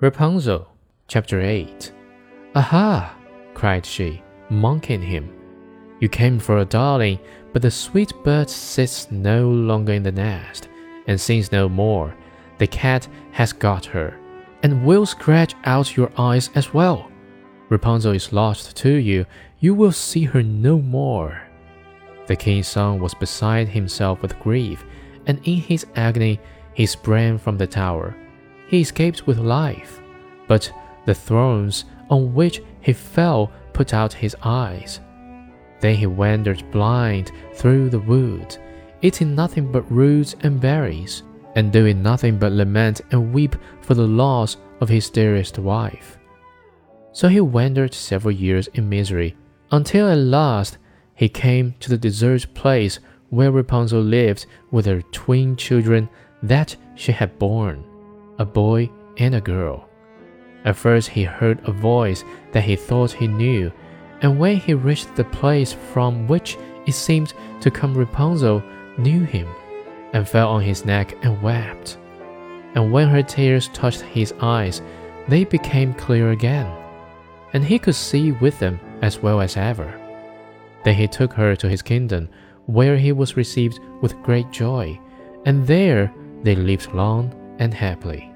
Rapunzel, chapter 8. Aha! cried she, mocking him. You came for a darling, but the sweet bird sits no longer in the nest, and sings no more. The cat has got her, and will scratch out your eyes as well. Rapunzel is lost to you, you will see her no more. The king's son was beside himself with grief, and in his agony he sprang from the tower he escaped with life, but the thorns on which he fell put out his eyes. Then he wandered blind through the wood, eating nothing but roots and berries, and doing nothing but lament and weep for the loss of his dearest wife. So he wandered several years in misery, until at last he came to the deserted place where Rapunzel lived with her twin children that she had borne a boy and a girl. At first, he heard a voice that he thought he knew, and when he reached the place from which it seemed to come, Rapunzel knew him, and fell on his neck and wept. And when her tears touched his eyes, they became clear again, and he could see with them as well as ever. Then he took her to his kingdom, where he was received with great joy, and there they lived long and happily.